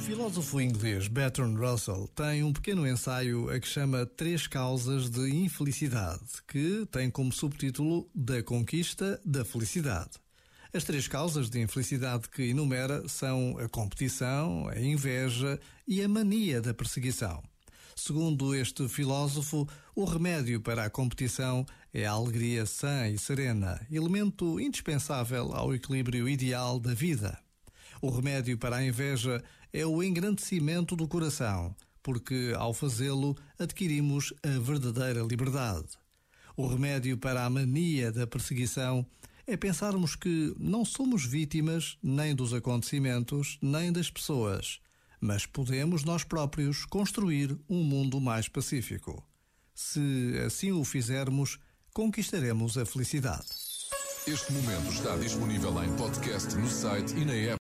filósofo inglês Bertrand Russell tem um pequeno ensaio a que chama Três Causas de Infelicidade, que tem como subtítulo Da Conquista da Felicidade. As três causas de infelicidade que enumera são a competição, a inveja e a mania da perseguição. Segundo este filósofo, o remédio para a competição é a alegria sã e serena, elemento indispensável ao equilíbrio ideal da vida. O remédio para a inveja é o engrandecimento do coração, porque ao fazê-lo adquirimos a verdadeira liberdade. O remédio para a mania da perseguição é pensarmos que não somos vítimas nem dos acontecimentos, nem das pessoas, mas podemos nós próprios construir um mundo mais pacífico. Se assim o fizermos, conquistaremos a felicidade. Este momento está disponível em podcast no site e na app.